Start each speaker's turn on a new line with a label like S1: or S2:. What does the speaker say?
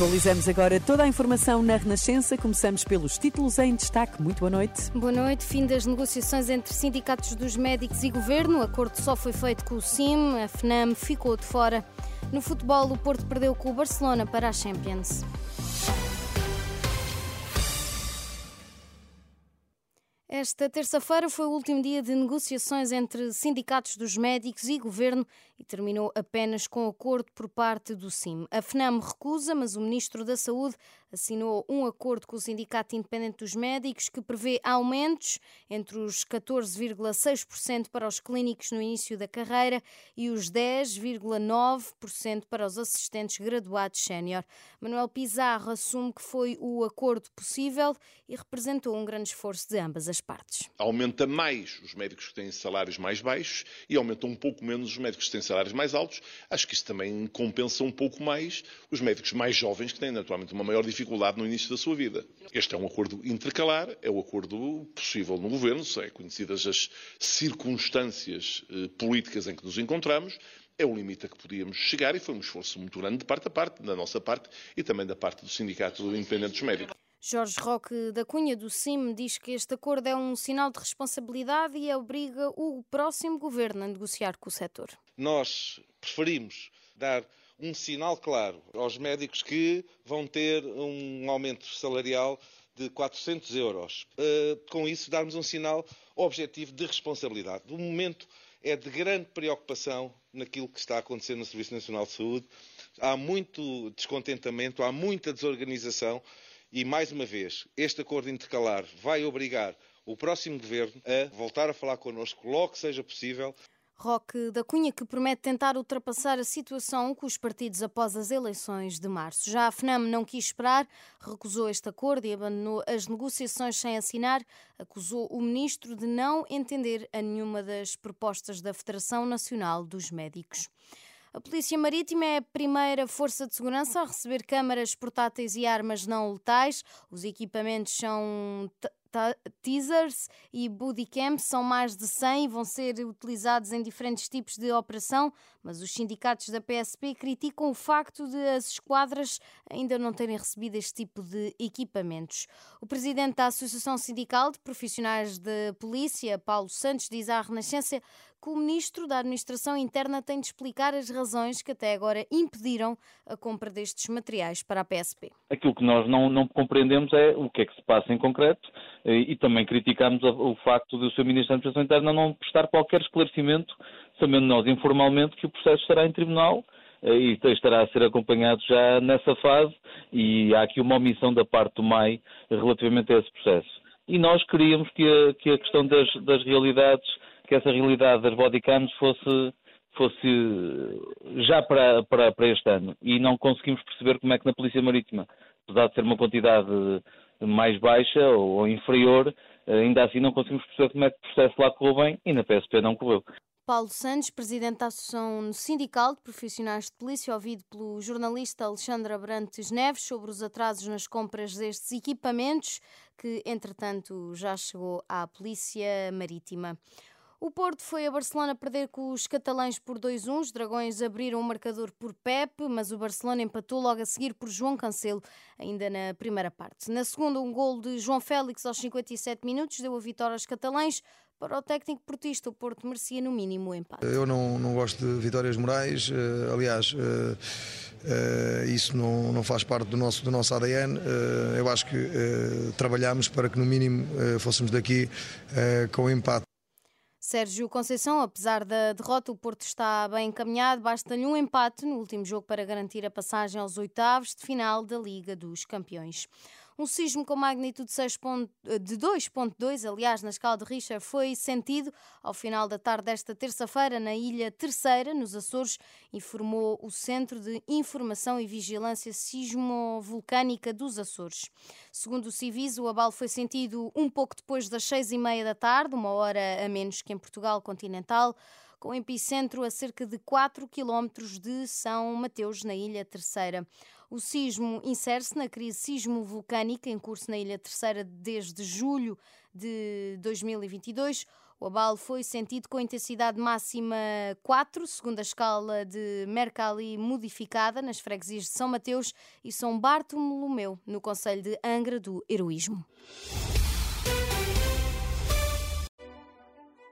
S1: Atualizamos agora toda a informação na Renascença. Começamos pelos títulos em destaque. Muito boa noite.
S2: Boa noite. Fim das negociações entre sindicatos dos médicos e governo. O acordo só foi feito com o CIM. A FNAM ficou de fora. No futebol, o Porto perdeu com o Barcelona para a Champions. Esta terça-feira foi o último dia de negociações entre sindicatos dos médicos e governo e terminou apenas com acordo por parte do CIM. A FNAM recusa, mas o Ministro da Saúde assinou um acordo com o Sindicato Independente dos Médicos que prevê aumentos entre os 14,6% para os clínicos no início da carreira e os 10,9% para os assistentes graduados sénior. Manuel Pizarro assume que foi o acordo possível e representou um grande esforço de ambas as partes.
S3: Aumenta mais os médicos que têm salários mais baixos e aumenta um pouco menos os médicos que têm salários mais altos. Acho que isso também compensa um pouco mais os médicos mais jovens que têm naturalmente uma maior dificuldade no início da sua vida. Este é um acordo intercalar, é o acordo possível no governo, se é conhecidas as circunstâncias eh, políticas em que nos encontramos, é o limite a que podíamos chegar e foi um esforço muito grande de parte a parte, da nossa parte e também da parte do Sindicato Independente dos Médicos.
S2: Jorge Roque da Cunha, do CIM, diz que este acordo é um sinal de responsabilidade e obriga o próximo governo a negociar com o setor.
S4: Nós preferimos dar um sinal claro aos médicos que vão ter um aumento salarial de 400 euros. Uh, com isso, darmos um sinal objetivo de responsabilidade. O momento é de grande preocupação naquilo que está acontecendo no Serviço Nacional de Saúde. Há muito descontentamento, há muita desorganização e, mais uma vez, este acordo intercalar vai obrigar o próximo governo a voltar a falar connosco logo que seja possível.
S2: Roque da Cunha, que promete tentar ultrapassar a situação com os partidos após as eleições de março. Já a FNAM não quis esperar, recusou este acordo e abandonou as negociações sem assinar, acusou o ministro de não entender a nenhuma das propostas da Federação Nacional dos Médicos. A Polícia Marítima é a primeira força de segurança a receber câmaras portáteis e armas não letais. Os equipamentos são teasers e bodycams são mais de 100 e vão ser utilizados em diferentes tipos de operação, mas os sindicatos da PSP criticam o facto de as esquadras ainda não terem recebido este tipo de equipamentos. O presidente da Associação Sindical de Profissionais de Polícia, Paulo Santos, diz à Renascença que o ministro da Administração Interna tem de explicar as razões que até agora impediram a compra destes materiais para a PSP.
S5: Aquilo que nós não, não compreendemos é o que é que se passa em concreto eh, e também criticamos o facto do Sr. Ministro da Administração Interna não prestar qualquer esclarecimento, sabendo nós informalmente que o processo estará em tribunal eh, e estará a ser acompanhado já nessa fase e há aqui uma omissão da parte do MAI relativamente a esse processo. E nós queríamos que a, que a questão das, das realidades que essa realidade das bodycams fosse, fosse já para, para, para este ano. E não conseguimos perceber como é que na Polícia Marítima, apesar de ser uma quantidade mais baixa ou, inferior, ainda assim não conseguimos perceber como é que o processo lá correu bem e na PSP não correu.
S2: Paulo Santos, presidente da Associação Sindical de Profissionais de Polícia, ouvido pelo jornalista Alexandre Abrantes Neves sobre os atrasos nas compras destes equipamentos, que entretanto já chegou à Polícia Marítima. O Porto foi a Barcelona perder com os catalães por 2-1. Os dragões abriram o marcador por Pepe, mas o Barcelona empatou logo a seguir por João Cancelo, ainda na primeira parte. Na segunda, um gol de João Félix aos 57 minutos deu a vitória aos catalães. Para o técnico portista, o Porto merecia no mínimo o empate.
S6: Eu não, não gosto de vitórias morais, uh, aliás, uh, uh, isso não, não faz parte do nosso, do nosso ADN. eu acho que trabalhamos para que no mínimo fôssemos daqui com o empate.
S2: Sérgio Conceição, apesar da derrota, o Porto está bem encaminhado. Basta-lhe um empate no último jogo para garantir a passagem aos oitavos de final da Liga dos Campeões. Um sismo com magnitude 6 de 2.2, aliás, na escala de Richter, foi sentido ao final da tarde desta terça-feira na Ilha Terceira, nos Açores, informou o Centro de Informação e Vigilância Sismovolcânica dos Açores. Segundo o Civis, o abalo foi sentido um pouco depois das seis e meia da tarde, uma hora a menos que em Portugal continental com epicentro a cerca de 4 quilómetros de São Mateus, na Ilha Terceira. O sismo insere-se na crise sismo-vulcânica em curso na Ilha Terceira desde julho de 2022. O abalo foi sentido com intensidade máxima 4, segundo a escala de Mercalli modificada, nas freguesias de São Mateus e São Bartolomeu, no Conselho de Angra do Heroísmo.